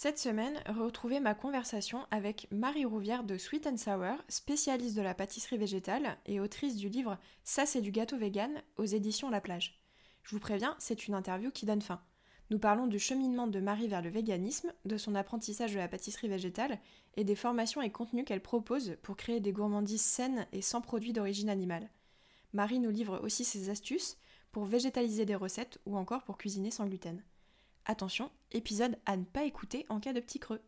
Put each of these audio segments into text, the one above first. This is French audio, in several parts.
Cette semaine, retrouvez ma conversation avec Marie Rouvière de Sweet Sour, spécialiste de la pâtisserie végétale et autrice du livre Ça c'est du gâteau vegan aux éditions La Plage. Je vous préviens, c'est une interview qui donne faim. Nous parlons du cheminement de Marie vers le véganisme, de son apprentissage de la pâtisserie végétale et des formations et contenus qu'elle propose pour créer des gourmandises saines et sans produits d'origine animale. Marie nous livre aussi ses astuces pour végétaliser des recettes ou encore pour cuisiner sans gluten. Attention, épisode à ne pas écouter en cas de petit creux.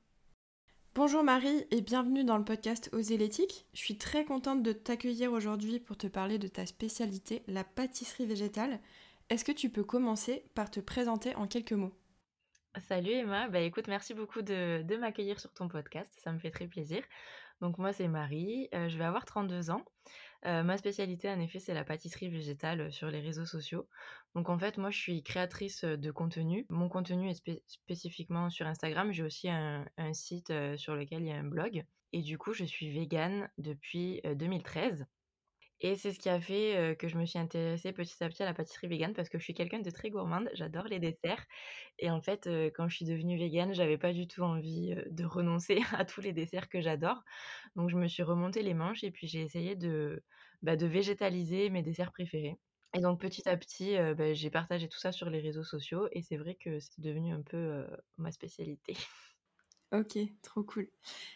Bonjour Marie et bienvenue dans le podcast Oser l'éthique. Je suis très contente de t'accueillir aujourd'hui pour te parler de ta spécialité, la pâtisserie végétale. Est-ce que tu peux commencer par te présenter en quelques mots? Salut Emma, bah écoute, merci beaucoup de, m'accueillir sur ton podcast, ça me fait très plaisir. Donc moi c'est Marie, euh, je vais avoir 32 ans. Euh, ma spécialité en effet c'est la pâtisserie végétale euh, sur les réseaux sociaux. Donc en fait moi je suis créatrice de contenu. Mon contenu est spécifiquement sur Instagram, j'ai aussi un, un site sur lequel il y a un blog. Et du coup je suis végane depuis 2013. Et c'est ce qui a fait que je me suis intéressée petit à petit à la pâtisserie végane parce que je suis quelqu'un de très gourmande, j'adore les desserts. Et en fait, quand je suis devenue végane, j'avais pas du tout envie de renoncer à tous les desserts que j'adore. Donc je me suis remontée les manches et puis j'ai essayé de, bah, de végétaliser mes desserts préférés. Et donc petit à petit, bah, j'ai partagé tout ça sur les réseaux sociaux et c'est vrai que c'est devenu un peu ma spécialité. Ok, trop cool.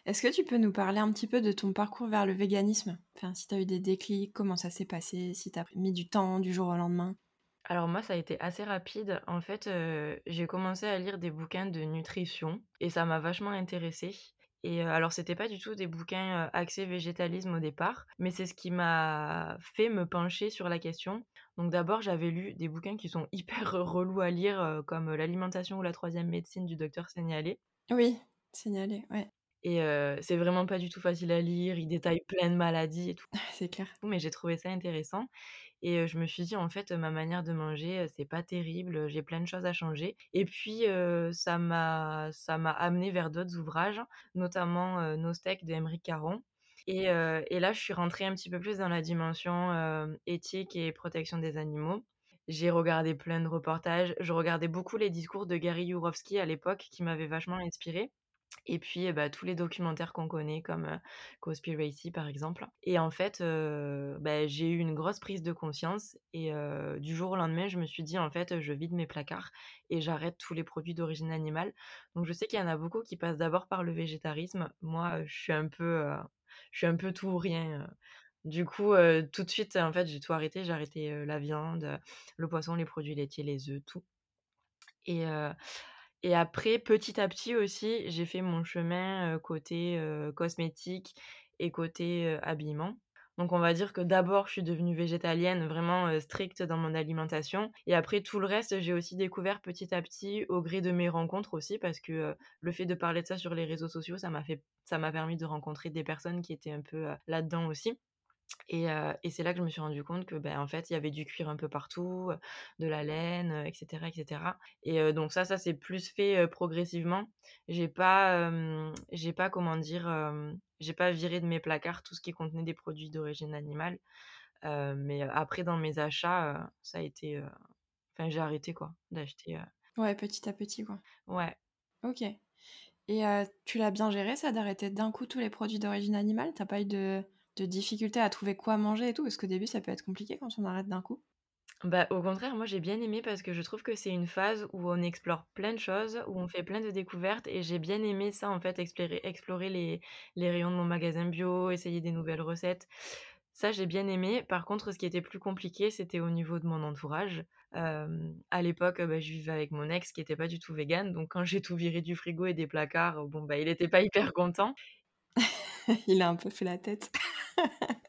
Est-ce que tu peux nous parler un petit peu de ton parcours vers le véganisme? Enfin, si tu as eu des déclics, comment ça s'est passé, si tu as mis du temps du jour au lendemain? Alors moi, ça a été assez rapide. En fait, euh, j'ai commencé à lire des bouquins de nutrition et ça m'a vachement intéressée. Et euh, alors, c'était pas du tout des bouquins euh, axés végétalisme au départ, mais c'est ce qui m'a fait me pencher sur la question. Donc d'abord, j'avais lu des bouquins qui sont hyper relous à lire, comme L'alimentation ou la troisième médecine du docteur Seignalé. Oui. Signalé, ouais. Et c'est vraiment pas du tout facile à lire, il détaille plein de maladies et tout. C'est clair. Mais j'ai trouvé ça intéressant et je me suis dit en fait ma manière de manger, c'est pas terrible, j'ai plein de choses à changer et puis ça m'a ça m'a amené vers d'autres ouvrages, notamment Nos steaks de Émeric Caron. Et, et, là, je suis rentrée un petit peu plus dans la dimension éthique et protection des animaux. J'ai regardé plein de reportages. Je regardais beaucoup les discours de Gary Yourofsky à l'époque, qui m'avaient vachement inspirée. Et puis, bah, tous les documentaires qu'on connaît, comme euh, par exemple. Et en fait, bah, j'ai eu une grosse prise de conscience. Et du jour au lendemain, je me suis dit, en fait, je vide mes placards et j'arrête tous les produits d'origine animale. Donc, je sais qu'il y en a beaucoup qui passent d'abord par le végétarisme. Moi, je suis un peu, je suis un peu tout ou rien. Du coup, tout de suite, en fait, j'ai tout arrêté. J'ai arrêté la viande, le poisson, les produits laitiers, les œufs, tout. Et et après, petit à petit aussi, j'ai fait mon chemin côté cosmétique et côté habillement. Donc on va dire que d'abord je suis devenue végétalienne vraiment stricte dans mon alimentation et après tout le reste j'ai aussi découvert petit à petit au gré de mes rencontres aussi parce que le fait de parler de ça sur les réseaux sociaux ça m'a fait ça m'a permis de rencontrer des personnes qui étaient un peu là-dedans aussi. Et, et c'est là que je me suis rendu compte que, ben, en fait, il y avait du cuir un peu partout, de la laine, etc., etc. Et donc ça, ça s'est plus fait progressivement. J'ai pas, j'ai pas, comment dire, j'ai pas viré de mes placards tout ce qui contenait des produits d'origine animale. mais après, dans mes achats, ça a été, enfin, j'ai arrêté quoi, d'acheter. Ouais, petit à petit quoi. Ouais. Ok. Et tu l'as bien géré ça, d'arrêter d'un coup tous les produits d'origine animale? T'as pas eu de de difficulté à trouver quoi manger et tout Parce qu'au début, ça peut être compliqué quand on arrête d'un coup. Bah, au contraire, moi j'ai bien aimé parce que je trouve que c'est une phase où on explore plein de choses, où on fait plein de découvertes et j'ai bien aimé ça en fait, explorer, explorer les, les rayons de mon magasin bio, essayer des nouvelles recettes. Ça, j'ai bien aimé. Par contre, ce qui était plus compliqué, c'était au niveau de mon entourage. à l'époque, bah, je vivais avec mon ex qui n'était pas du tout vegan. Donc, quand j'ai tout viré du frigo et des placards, bon, bah, il n'était pas hyper content. il a un peu fait la tête.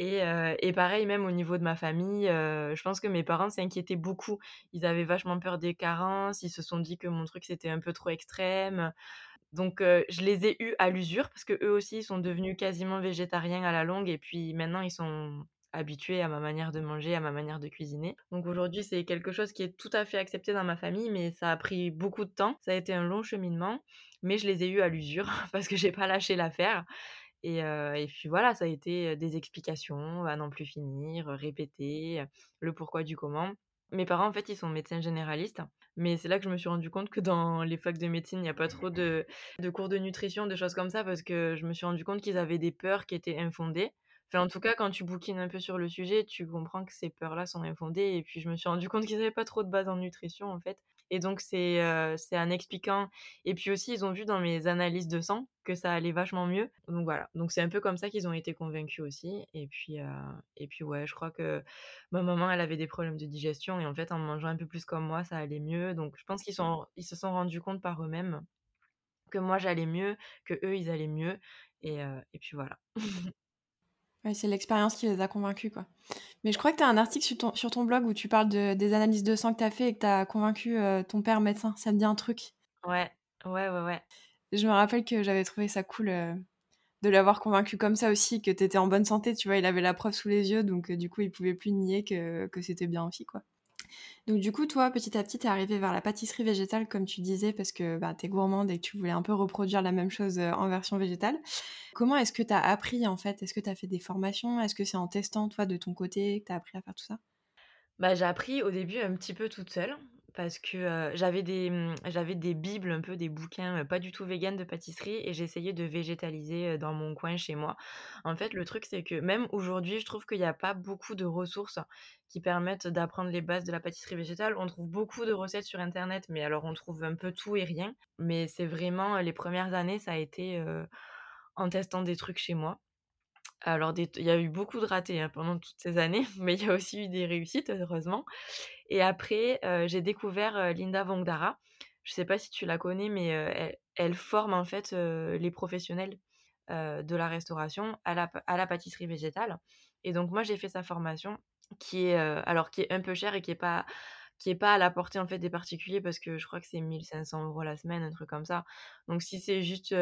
Et, et, pareil, même au niveau de ma famille, je pense que mes parents s'inquiétaient beaucoup. Ils avaient vachement peur des carences, ils se sont dit que mon truc c'était un peu trop extrême. Donc je les ai eus à l'usure parce qu'eux aussi, ils sont devenus quasiment végétariens à la longue et puis maintenant ils sont habitués à ma manière de manger, à ma manière de cuisiner. Donc aujourd'hui, c'est quelque chose qui est tout à fait accepté dans ma famille, mais ça a pris beaucoup de temps. Ça a été un long cheminement, mais je les ai eus à l'usure parce que j'ai pas lâché l'affaire. Et, et, puis voilà, ça a été des explications à n'en plus finir, répéter le pourquoi du comment. Mes parents, en fait, ils sont médecins généralistes, mais c'est là que je me suis rendu compte que dans les facs de médecine, il n'y a pas trop de, de, cours de nutrition, de choses comme ça, parce que je me suis rendu compte qu'ils avaient des peurs qui étaient infondées. Enfin, en tout cas, quand tu bouquines un peu sur le sujet, tu comprends que ces peurs-là sont infondées. Et puis, je me suis rendu compte qu'ils n'avaient pas trop de base en nutrition, en fait. Et donc, c'est euh, en expliquant. Et puis aussi, ils ont vu dans mes analyses de sang que ça allait vachement mieux. Donc voilà. Donc, c'est un peu comme ça qu'ils ont été convaincus aussi. Et puis, euh, et puis, ouais, je crois que ma maman, elle avait des problèmes de digestion. Et en fait, en mangeant un peu plus comme moi, ça allait mieux. Donc, je pense qu'ils ils se sont rendus compte par eux-mêmes que moi, j'allais mieux, que eux, ils allaient mieux. Et, euh, et puis voilà. c'est l'expérience qui les a convaincus, quoi. Mais je crois que tu as un article sur ton, sur ton blog où tu parles de, des analyses de sang que tu as fait et que tu as convaincu euh, ton père médecin. Ça me dit un truc? Ouais, ouais, ouais, ouais. Je me rappelle que j'avais trouvé ça cool euh, de l'avoir convaincu comme ça aussi, que tu étais en bonne santé. Tu vois, il avait la preuve sous les yeux, donc euh, du coup, il pouvait plus nier que, que c'était bien aussi, quoi. Donc du coup, toi, petit à petit, t'es arrivé vers la pâtisserie végétale, comme tu disais, parce que bah, t'es gourmande et que tu voulais un peu reproduire la même chose euh, en version végétale. Comment est-ce que t'as appris, en fait? Est-ce que t'as fait des formations? Est-ce que c'est en testant, toi, de ton côté, que t'as appris à faire tout ça? Bah, J'ai appris au début un petit peu toute seule parce que j'avais des mmh, j'avais des bibles, un peu des bouquins, pas du tout véganes de pâtisserie et j'essayais de végétaliser, dans mon coin chez moi. En fait, le truc, c'est que même aujourd'hui, je trouve qu'il n'y a pas beaucoup de ressources qui permettent d'apprendre les bases de la pâtisserie végétale. On trouve beaucoup de recettes sur internet, mais alors on trouve un peu tout et rien. Mais c'est vraiment les premières années, ça a été, en testant des trucs chez moi. Alors, il y a eu beaucoup de ratés hein, pendant toutes ces années, mais il y a aussi eu des réussites, heureusement. Et après, j'ai découvert Linda Vongdara. Je ne sais pas si tu la connais, mais elle, forme en fait les professionnels de la restauration à la, pâtisserie végétale. Et donc, moi, j'ai fait sa formation qui est, alors, qui est un peu chère et qui n'est pas qui est pas à la portée en fait des particuliers parce que je crois que c'est 1500 euros la semaine, un truc comme ça. Donc si c'est juste,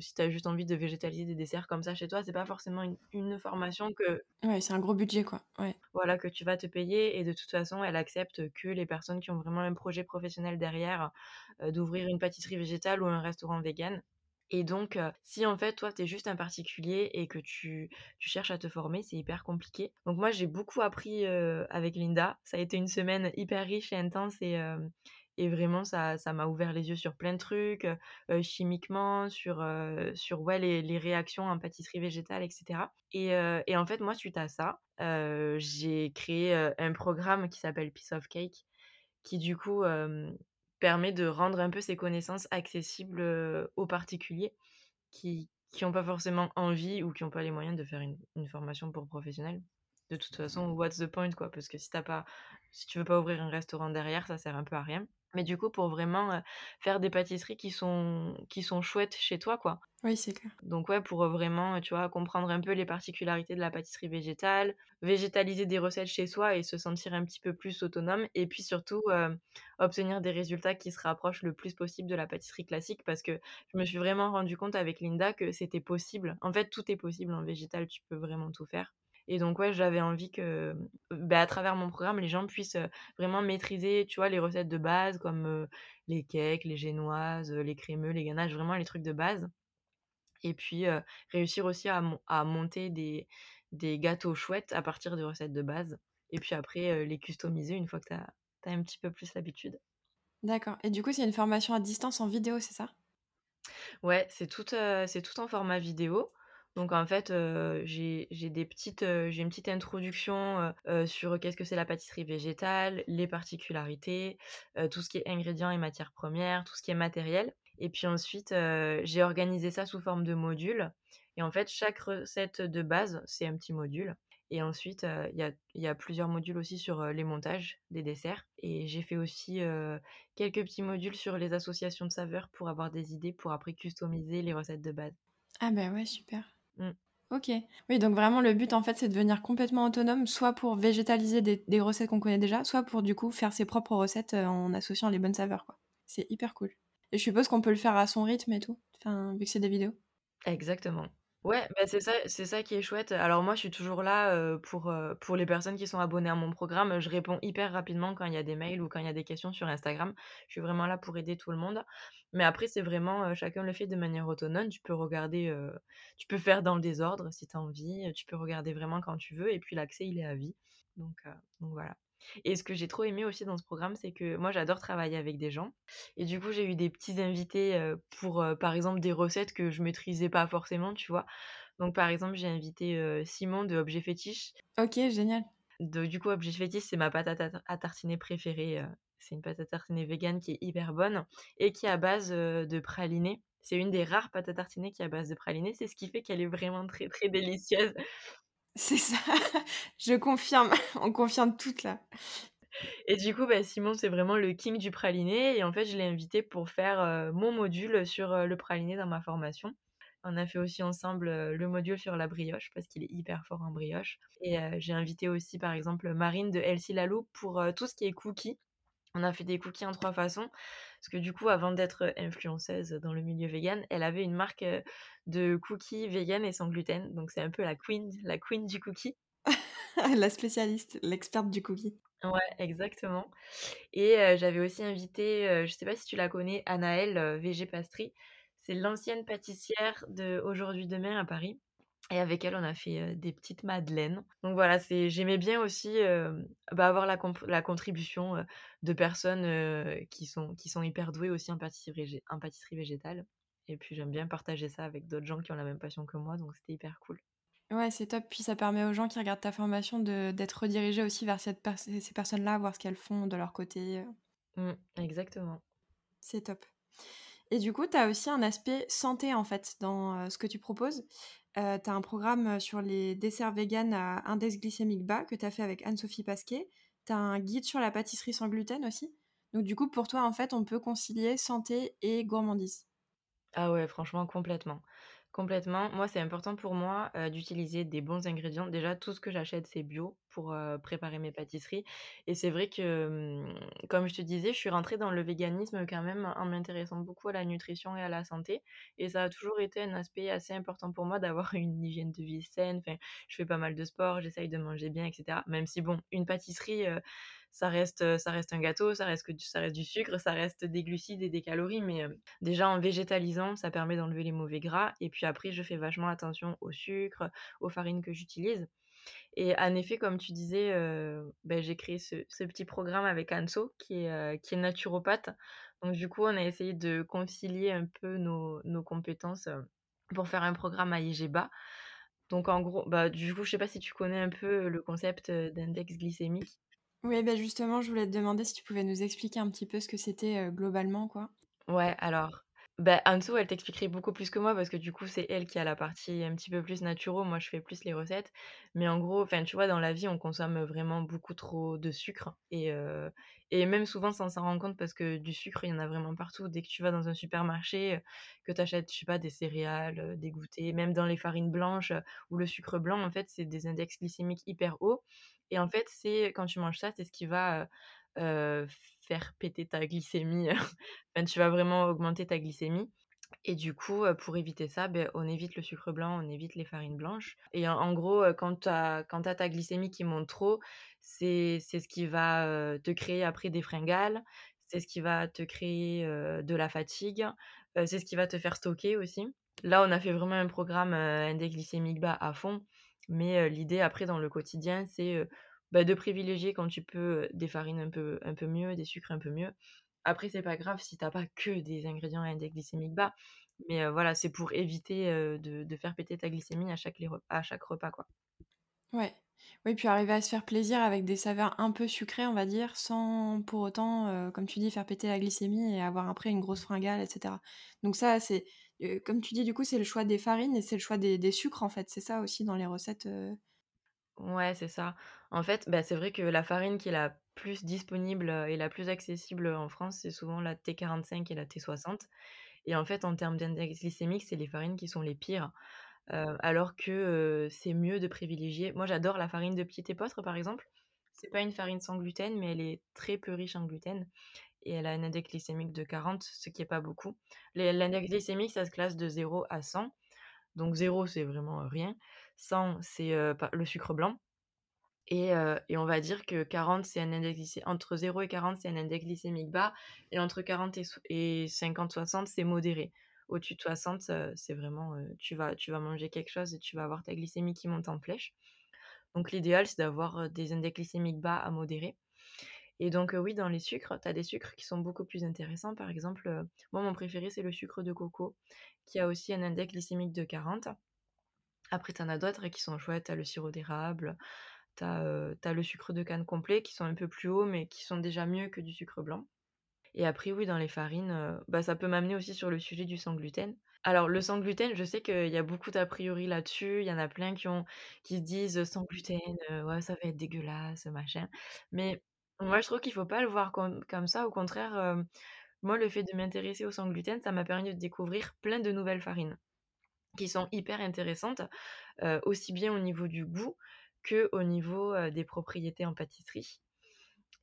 si tu as juste envie de végétaliser des desserts comme ça chez toi, c'est pas forcément une, formation que... Ouais, c'est un gros budget quoi. Ouais. Voilà, que tu vas te payer et de toute façon, elle accepte que les personnes qui ont vraiment un projet professionnel derrière d'ouvrir une pâtisserie végétale ou un restaurant vegan. Et donc, si en fait, toi, tu es juste un particulier et que tu, cherches à te former, c'est hyper compliqué. Donc, moi, j'ai beaucoup appris avec Linda. Ça a été une semaine hyper riche et intense et, et vraiment, ça, ça m'a ouvert les yeux sur plein de trucs, chimiquement, sur, sur ouais, les, les, réactions en pâtisserie végétale, etc. Et, et, en fait, moi, suite à ça, j'ai créé un programme qui s'appelle Piece of Cake, qui du coup permet de rendre un peu ces connaissances accessibles aux particuliers qui n'ont pas forcément envie ou qui n'ont pas les moyens de faire une, une, formation pour professionnels. De toute façon, what's the point quoi? Parce que si t'as pas, si tu veux pas ouvrir un restaurant derrière, ça sert un peu à rien. Mais du coup, pour vraiment faire des pâtisseries qui sont, qui sont chouettes chez toi, quoi. Oui, c'est clair. Donc ouais, pour vraiment, tu vois, comprendre un peu les particularités de la pâtisserie végétale, végétaliser des recettes chez soi et se sentir un petit peu plus autonome. Et puis surtout, obtenir des résultats qui se rapprochent le plus possible de la pâtisserie classique parce que je me suis vraiment rendu compte avec Linda que c'était possible. En fait, tout est possible en végétal, tu peux vraiment tout faire. Et donc, ouais, j'avais envie que, bah, à travers mon programme, les gens puissent vraiment maîtriser, tu vois, les recettes de base comme les cakes, les génoises, les crémeux, les ganaches, vraiment les trucs de base. Et puis, réussir aussi à, à monter des, des, gâteaux chouettes à partir des recettes de base. Et puis après, les customiser une fois que tu as, as, un petit peu plus l'habitude. D'accord. Et du coup, c'est une formation à distance en vidéo, c'est ça? Ouais, c'est tout, c'est tout en format vidéo. Donc en fait, j'ai des petites, j'ai une petite introduction sur qu'est-ce que c'est la pâtisserie végétale, les particularités, tout ce qui est ingrédients et matières premières, tout ce qui est matériel. Et puis ensuite, j'ai organisé ça sous forme de modules. Et en fait, chaque recette de base, c'est un petit module. Et ensuite, il y a, y, a, plusieurs modules aussi sur les montages des desserts. Et j'ai fait aussi quelques petits modules sur les associations de saveurs pour avoir des idées pour après customiser les recettes de base. Ah ben ouais, super. Mmh. Ok. Oui, donc vraiment le but en fait c'est de devenir complètement autonome, soit pour végétaliser des, recettes qu'on connaît déjà, soit pour du coup faire ses propres recettes euh, en associant les bonnes saveurs. quoi. C'est hyper cool. Et je suppose qu'on peut le faire à son rythme et tout, enfin, vu que c'est des vidéos. Exactement. Ouais, bah, c'est ça c'est ça qui est chouette. Alors moi, je suis toujours là, pour, pour les personnes qui sont abonnées à mon programme. Je réponds hyper rapidement quand il y a des mails ou quand il y a des questions sur Instagram. Je suis vraiment là pour aider tout le monde. Mais après, c'est vraiment, chacun le fait de manière autonome. Tu peux regarder, tu peux faire dans le désordre si tu as envie, tu peux regarder vraiment quand tu veux et puis l'accès, il est à vie. Donc donc voilà. Et ce que j'ai trop aimé aussi dans ce programme, c'est que moi j'adore travailler avec des gens et du coup, j'ai eu des petits invités, pour, par exemple des recettes que je maîtrisais pas forcément, tu vois? Donc par exemple, j'ai invité, Simon de Objet Fétiche. OK, génial. De du coup, Objet Fétiche, c'est ma pâte à ta à tartiner préférée, c'est une pâte à tartiner végane qui est hyper bonne et qui est à base, de praliné. C'est une des rares pâtes à tartiner qui est à base de praliné, c'est ce qui fait qu'elle est vraiment très, très délicieuse. C'est ça, je confirme, on confirme toutes là. Et du coup, bah, Simon, c'est vraiment le king du praliné et en fait, je l'ai invité pour faire, heu, mon module sur, heu, le praliné dans ma formation. On a fait aussi ensemble, heu, le module sur la brioche parce qu'il est hyper fort en brioche et j'ai invité aussi, par exemple, Marine de Elsie Lalou pour, tout ce qui est cookies. On a fait des cookies en 3 façons parce que du coup, avant d'être influenceuse dans le milieu végan, elle avait une marque, de cookies véganes et sans gluten. Donc c'est un peu la queen la queen du cookie. La spécialiste, l'experte du cookie. Ouais, exactement et j'avais aussi invité, heu, je sais pas si tu la connais, Anaëlle, VG Pastry. C'est l'ancienne pâtissière de Aujourd'hui Demain à Paris et avec elle, on a fait, des petites madeleines. Donc voilà, c'est j'aimais bien aussi, bah, avoir la la contribution, de personnes, qui sont qui sont hyper douées aussi en pâtisserie végé en pâtisserie végétale et puis j'aime bien partager ça avec d'autres gens qui ont la même passion que moi, donc c'était hyper cool. Ouais, c'est top. Puis ça permet aux gens qui regardent ta formation de d'être redirigés aussi vers cette pers ces personnes-là, voir ce qu'elles font de leur côté. Mmh, exactement. C'est top et du coup, tu as aussi un aspect santé, en fait, dans, ce que tu proposes. Heu, tu as un programme, sur les desserts véganes à index glycémique bas que tu as fait avec Anne-Sophie Pasquier. Tu as un guide sur la pâtisserie sans gluten aussi. Donc du coup, pour toi, en fait, on peut concilier santé et gourmandise. Ah ouais, franchement, complètement. Complètement. Moi, c'est important pour moi, heu, d'utiliser des bons ingrédients. Déjà, tout ce que j'achète, c'est bio pour, heu, préparer mes pâtisseries et c'est vrai que, mmh, comme je te disais, je suis rentrée dans le véganisme quand même en m'intéressant beaucoup à la nutrition et à la santé et ça a toujours été un aspect assez important pour moi d'avoir une hygiène de vie saine. Enfin, je fais pas mal de sport, j'essaye de manger bien et cetera. Même si bon, une pâtisserie, heu, ça reste, heu, ça reste un gâteau, ça reste que du ça reste du sucre, ça reste des glucides et des calories mais, heu, déjà en végétalisant, ça permet d'enlever les mauvais gras et puis après je fais vachement attention au sucre, aux farines que j'utilise et en effet, comme tu disais, heu, beh, j'ai créé ce petit programme avec Anso qui est, qui est naturopathe. Donc du coup, on a essayé de concilier un peu nos nos compétences, pour faire un programme allégé bas. Donc en gros, bah, du coup, je sais pas si tu connais un peu le concept, d'index glycémique? Oui, bah, justement, je voulais te demander si tu pouvais nous expliquer un petit peu ce que c'était, globalement, quoi? Ouais, alors, bah, Anso, elle t'expliquerait beaucoup plus que moi parce que du coup, c'est elle qui a la partie un petit peu plus naturo, moi je fais plus les recettes. Mais en gros, enfin, tu vois, dans la vie, on consomme vraiment beaucoup trop de sucre et et même souvent sans s'en rendre compte parce que du sucre, il y en a vraiment partout. Dès que tu vas dans un supermarché, que tu achètes, je sais pas, des céréales, des goûters, même dans les farines blanches, ou le sucre blanc, en fait, c'est des index glycémiques hyper hauts et en fait, c'est quand tu manges ça, c'est ce qui va, faire péter ta glycémie, enfin, tu vas vraiment augmenter ta glycémie et du coup, pour éviter ça, beh, on évite le sucre blanc, on évite les farines blanches et en gros, quand tu as as ta glycémie qui monte trop, c'est ce qui va, te créer après des fringales, c'est ce qui va te créer, de la fatigue, c'est ce qui va te faire stocker aussi. Là, on a fait vraiment un programme, heu, index bas à fond, mais l'idée après dans le quotidien, c'est, bah, de privilégier quand tu peux, des farines un peu un peu mieux, des sucres un peu mieux. Après, c'est pas grave si tu as pas que des ingrédients à index glycémique bas, mais voilà, c'est pour éviter, de de faire péter ta glycémie à chaque les rep à chaque repas, quoi. Ouais. Oui, puis arriver à se faire plaisir avec des saveurs un peu sucrées, on va dire, sans pour autant, comme tu dis, faire péter la glycémie et avoir après une grosse fringale et cetera. Donc ça, c'est, comme tu dis, du coup, c'est le choix des farines et c'est le choix des sucres, en fait. C'est ça aussi dans les recettes, heu? Ouais, c'est ça. En fait, bah, c'est vrai que la farine qui est la plus disponible, heu, et la plus accessible, en France, c'est souvent la T45 et la T60 et en fait, en termes d'index glycémique, c'est les farines qui sont les pires, alors que, c'est mieux de privilégier moi, j'adore la farine de Pied et Postre, par exemple. C'est pas une farine sans gluten, mais elle est très peu riche en gluten et elle a un index glycémique de 40, ce qui est pas beaucoup. L'index glycémique, ça se classe de 0 à 100. Donc 0, c'est vraiment rien. 100, c'est le sucre blanc. Et, on va dire que 40, c'est un index entre 0 et 40, c'est un index glycémique bas. Et entre 40 et, 50-60, c'est modéré. Au-dessus de 60, c'est vraiment, tu, vas, tu vas manger quelque chose et tu vas avoir ta glycémie qui monte en flèche. Donc l'idéal, c'est d'avoir des index glycémiques bas à modérés. Et donc oui, dans les sucres, tu as des sucres qui sont beaucoup plus intéressants. Par exemple, moi, mon préféré, c'est le sucre de coco, qui a aussi un index glycémique de 40. Après, tu en as d'autres qui sont chouettes. Tu le sirop d'érable, tu as, le sucre de canne complet, qui sont un peu plus hauts, mais qui sont déjà mieux que du sucre blanc. Et après, oui, dans les farines, bah, ça peut m'amener aussi sur le sujet du sans gluten. Alors, le sans gluten, je sais qu'il y a beaucoup d'a priori là-dessus. Il y en a plein qui, qui se disent sans gluten, ouais, ça va être dégueulasse, machin. Mais moi, je trouve qu'il faut pas le voir comme, ça. Au contraire, moi, le fait de m'intéresser au sans gluten, ça m'a permis de découvrir plein de nouvelles farines qui sont hyper intéressantes, aussi bien au niveau du goût que au niveau des propriétés en pâtisserie.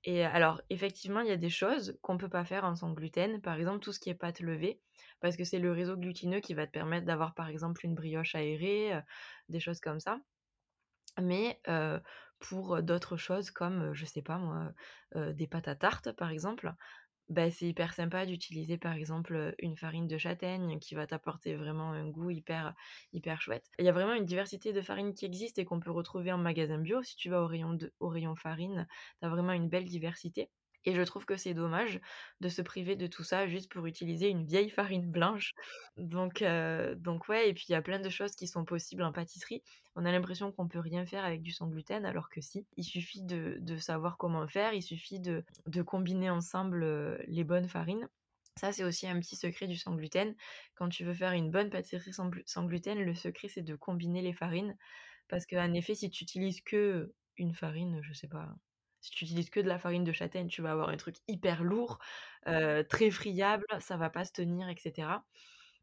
Et alors, effectivement, il y a des choses qu'on ne peut pas faire en sans gluten. Par exemple, tout ce qui est pâte levée, parce que c'est le réseau glutineux qui va te permettre d'avoir, par exemple, une brioche aérée, des choses comme ça. Mais pour d'autres choses comme, je sais pas moi, des pâtes à tarte, par exemple, bah, c'est hyper sympa d'utiliser par exemple une farine de châtaigne qui va t'apporter vraiment un goût hyper, hyper chouette. Il y a vraiment une diversité de farines qui existe et qu'on peut retrouver en magasin bio. Si tu vas au rayon, au rayon farine, tu as vraiment une belle diversité. Et je trouve que c'est dommage de se priver de tout ça juste pour utiliser une vieille farine blanche. Donc, donc ouais, et puis il y a plein de choses qui sont possibles en pâtisserie. On a l'impression qu'on peut rien faire avec du sans gluten, alors que si. Il suffit de, savoir comment faire, il suffit de, combiner ensemble les bonnes farines. Ça, c'est aussi un petit secret du sans gluten. Quand tu veux faire une bonne pâtisserie sans, sans gluten, le secret, c'est de combiner les farines. Parce qu'en effet, si tu utilises que une farine, je sais pas, si tu utilises que de la farine de châtaigne, tu vas avoir un truc hyper lourd, très friable, ça va pas se tenir, etc.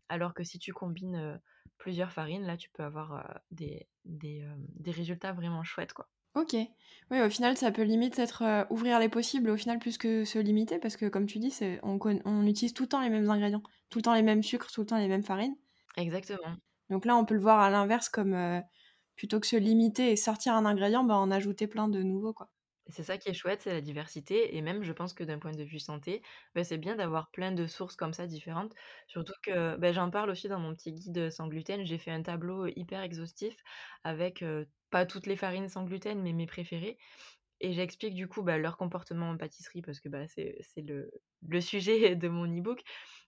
Alors que si tu combines plusieurs farines, là, tu peux avoir des, des, résultats vraiment chouettes, quoi. Ok. Oui, au final, ça peut limite être ouvrir les possibles, au final, plus que se limiter, parce que comme tu dis, on, on utilise tout le temps les mêmes ingrédients, tout le temps les mêmes sucres, tout le temps les mêmes farines. Exactement. Donc là, on peut le voir à l'inverse, comme plutôt que se limiter et sortir un ingrédient, bah, en ajouter plein de nouveaux, quoi. C'est ça qui est chouette, c'est la diversité. Et même, je pense que d'un point de vue santé, bah, c'est bien d'avoir plein de sources comme ça différentes. Surtout que bah, j'en parle aussi dans mon petit guide sans gluten. J'ai fait un tableau hyper exhaustif avec pas toutes les farines sans gluten, mais mes préférées. Et j'explique du coup bah, leur comportement en pâtisserie parce que c'est le, le sujet de mon e-book,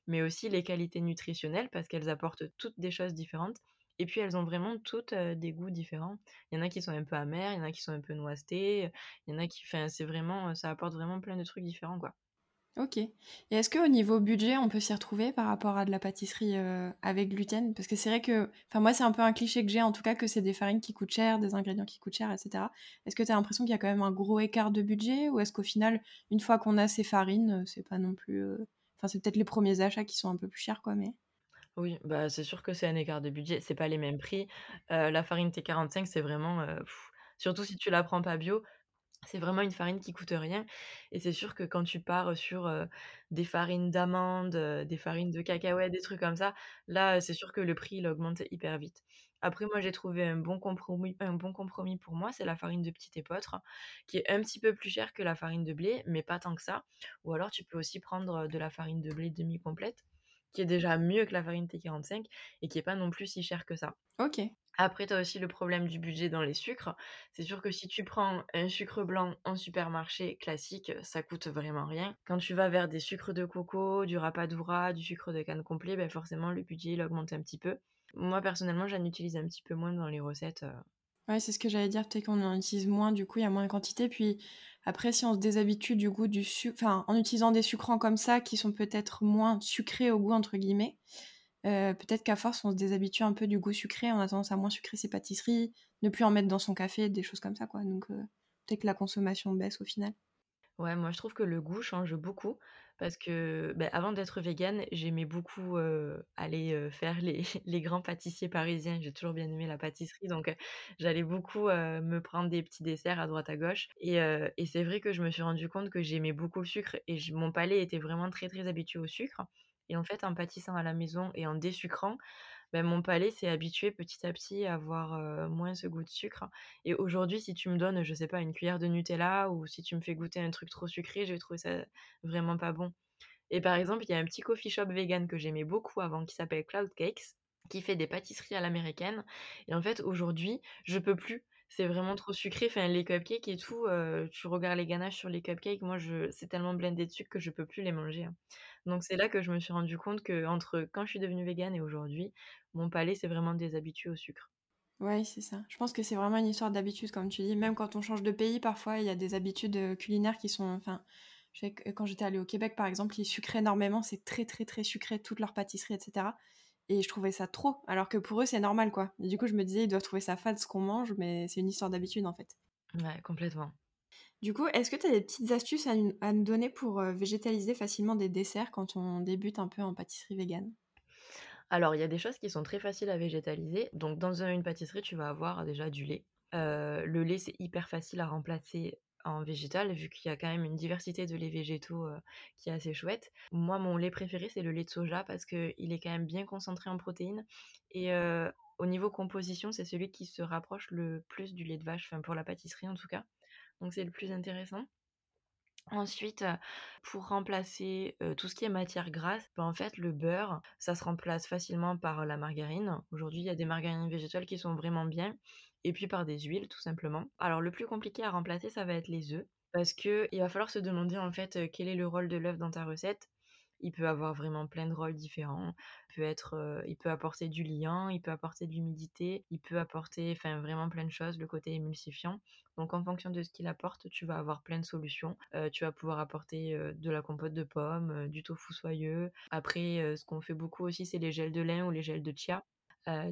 mais aussi les qualités nutritionnelles parce qu'elles apportent toutes des choses différentes. Et puis elles ont vraiment toutes des goûts différents. Il y en a qui sont un peu amers, il y en a qui sont un peu noisetés, il y en a qui. Enfin, c'est vraiment. Ça apporte vraiment plein de trucs différents, quoi. Ok. Et est-ce qu'au niveau budget, on peut s'y retrouver par rapport à de la pâtisserie avec gluten? Parce que c'est vrai que. Enfin, moi, c'est un peu un cliché que j'ai, en tout cas, que c'est des farines qui coûtent cher, des ingrédients qui coûtent cher, etc. Est-ce que tu as l'impression qu'il y a quand même un gros écart de budget? Ou est-ce qu'au final, une fois qu'on a ces farines, c'est pas non plus. Enfin, c'est peut-être les premiers achats qui sont un peu plus chers, quoi, mais. Oui, bah, c'est sûr que c'est un écart de budget, c'est pas les mêmes prix. la farine T45, c'est vraiment, surtout si tu la prends pas bio, c'est vraiment une farine qui coûte rien et c'est sûr que quand tu pars, sur, des farines d'amandes, des farines de cacahuètes, des trucs comme ça, là, c'est sûr que le prix, il augmente hyper vite. Après moi, j'ai trouvé un bon compromis un bon compromis pour moi, c'est la farine de petit épeautre, qui est un petit peu plus chère que la farine de blé, mais pas tant que ça. Ou alors tu peux aussi prendre, de la farine de blé demi-complète qui est déjà mieux que la farine T45 et qui est pas non plus si cher que ça. Ok. Après, tu as aussi le problème du budget dans les sucres. C'est sûr que si tu prends un sucre blanc en supermarché classique, ça coûte vraiment rien. Quand tu vas vers des sucres de coco, du rapadura, du sucre de canne complet, ben forcément le budget il augmente un petit peu. Moi personnellement, j'en utilise un petit peu moins dans les recettes. Ouais, c'est ce que j'allais dire, peut-être qu'on en utilise moins, du coup il y a moins de quantité. Puis après, si on se déshabitue du goût du sucre, enfin, en utilisant des sucrants comme ça, qui sont peut-être moins sucrés au goût, entre guillemets, euh, peut-être qu'à force, on se déshabitue un peu du goût sucré, on a tendance à moins sucrer ses pâtisseries, ne plus en mettre dans son café, des choses comme ça, quoi. Donc, euh, peut-être que la consommation baisse au final. Ouais, moi je trouve que le goût change beaucoup. Parce que, beh, avant d'être végane, j'aimais beaucoup, aller, faire les les grands pâtissiers parisiens. J'ai toujours bien aimé la pâtisserie, donc j'allais beaucoup, me prendre des petits desserts à droite à gauche et et c'est vrai que je me suis rendu compte que j'aimais beaucoup le sucre et mon palais était vraiment très, très habitué au sucre et en fait, en pâtissant à la maison et en désucrant, bah, mon palais s'est habitué petit à petit à avoir, moins ce goût de sucre et aujourd'hui, si tu me donnes, je sais pas, une cuillère de Nutella ou si tu me fais goûter un truc trop sucré, je vais trouver ça vraiment pas bon et par exemple, il y a un petit coffee shop vegan que j'aimais beaucoup avant qui s'appelle Cloud Cakes, qui fait des pâtisseries à l'américaine et en fait, aujourd'hui, je peux plus. C'est vraiment trop sucré, enfin les cupcakes et tout, heu, tu regardes les ganaches sur les cupcakes, moi je c'est tellement blindé de sucre que je peux plus les manger, hein. Donc c'est là que je me suis rendu compte qu'entre quand je suis devenue végane et aujourd'hui, mon palais s'est vraiment déshabitué au sucre. Ouais, c'est ça. Je pense que c'est vraiment une histoire d'habitude, comme tu dis. Même quand on change de pays, parfois, il y a des habitudes, heu, culinaires qui sont enfin, que quand j'étais allée au Québec, par exemple, ils sucraient énormément, c'est très, très, très sucré, toutes leurs pâtisseries et cetera et je trouvais ça trop, alors que pour eux, c'est normal, quoi et du coup, je me disais: «Ils doivent trouver ça fade ce qu'on mange», mais c'est une histoire d'habitude, en fait. Ouais, complètement. Du coup, est-ce que tu as des petites astuces à nous donner pour, heu, végétaliser facilement des desserts quand on débute un peu en pâtisserie végane? Alors, il y a des choses qui sont très faciles à végétaliser. Donc, dans un une pâtisserie, tu vas avoir déjà du lait. Heu, le lait, c'est hyper facile à remplacer en végétal, vu qu'il y a quand même une diversité de laits végétaux, qui est assez chouette. Moi, mon lait préféré, c'est le lait de soja parce qu'il est quand même bien concentré en protéines et au niveau composition, c'est celui qui se rapproche le plus du lait de vache, enfin pour la pâtisserie en tout cas. Donc c'est le plus intéressant. Ensuite, pour remplacer, tout ce qui est matière grasse, bah, en fait, le beurre, ça se remplace facilement par la margarine. Aujourd'hui, il y a des margarines végétales qui sont vraiment bien et puis par des huiles, tout simplement. Alors le plus compliqué à remplacer, ça va être les œufs parce qu'il va falloir se demander, en fait, heu, quel est le rôle de l'œuf dans ta recette. Il peut avoir vraiment plein de rôles différents. Il peut être, heu, il peut apporter du liant, il peut apporter de l'humidité, il peut apporter enfin vraiment plein de choses, le côté émulsifiant. Donc en fonction de ce qu'il apporte, tu vas avoir plein de solutions. Heu, tu vas pouvoir apporter, de la compote de pommes, du tofu soyeux. Après, ce qu'on fait beaucoup aussi, c'est les gels de lin ou les gels de chia.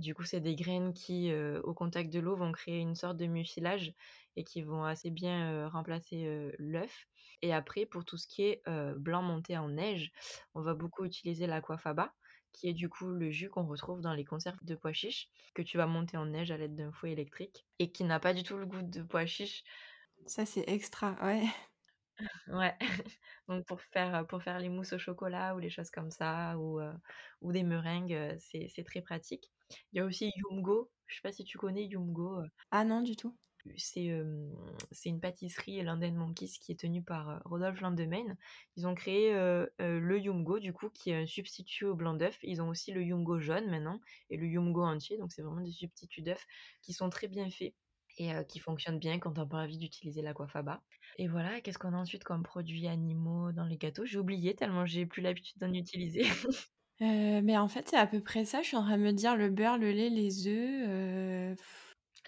Du coup, c'est des graines qui, au contact de l'eau, vont créer une sorte de mucilage et qui vont assez bien, remplacer, l'œuf et après pour tout ce qui est, blanc monté en neige, on va beaucoup utiliser l'aquafaba, qui est du coup le jus qu'on retrouve dans les conserves de pois chiches, que tu vas monter en neige à l'aide d'un fouet électrique et qui n'a pas du tout le goût de pois chiches. Ça, c'est extra, ouais. Ouais, donc pour faire, pour faire les mousses au chocolat ou les choses comme ça ou, ou des meringues, c'est très pratique. Il y a aussi Yumgo, je sais pas si tu connais Yumgo, heu? Ah non, du tout. C'est, une pâtisserie London Monkeys qui est tenue par, heu, Rodolphe Landemen. Ils ont créé, le Yumgo du coup qui est un substitut au blanc d'œuf. Ils ont aussi le Yumgo jaune maintenant et le Yumgo entier, donc c'est vraiment des substituts d'œufs qui sont très bien faits et qui fonctionnent bien quand as pas envie d'utiliser l'aquafaba et voilà, qu'est-ce qu'on a ensuite comme produits animaux dans les gâteaux? J'ai oublié tellement j'ai plus l'habitude d'en utiliser. Heu, mais en fait, c'est à peu près ça. Je suis en train de me dire le beurre, le lait, les œufs, heu